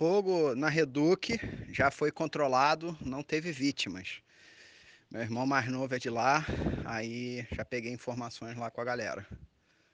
fogo na Reduc já foi controlado, não teve vítimas. Meu irmão mais novo é de lá, aí já peguei informações lá com a galera.